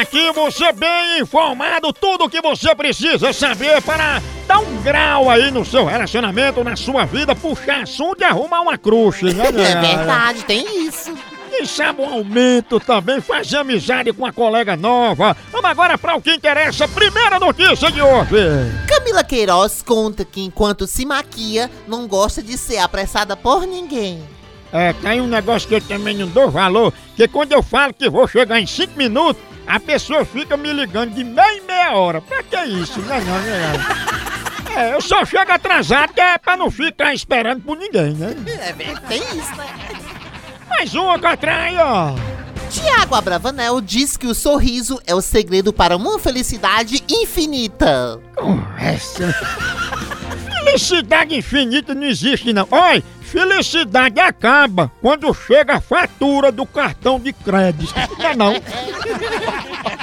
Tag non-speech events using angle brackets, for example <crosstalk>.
aqui você bem informado, tudo o que você precisa saber para dar um grau aí no seu relacionamento, na sua vida, puxar assunto e arrumar uma crush, né? É verdade, tem isso. Quem sabe um aumento também, fazer amizade com uma colega nova. Vamos agora para o que interessa, primeira notícia de hoje. Camila Queiroz conta que enquanto se maquia, não gosta de ser apressada por ninguém. É, tem um negócio que eu também não dou valor, que quando eu falo que vou chegar em 5 minutos, a pessoa fica me ligando de meia em meia hora. Pra que isso? Não, não, não. É, eu só chego atrasado que é pra não ficar esperando por ninguém, né? É tem isso, né? Mais uma que atrai, ó. Tiago Abravanel diz que o sorriso é o segredo para uma felicidade infinita. Essa. Felicidade infinita não existe, não. Olha, felicidade acaba quando chega a fatura do cartão de crédito. Não é não? <laughs>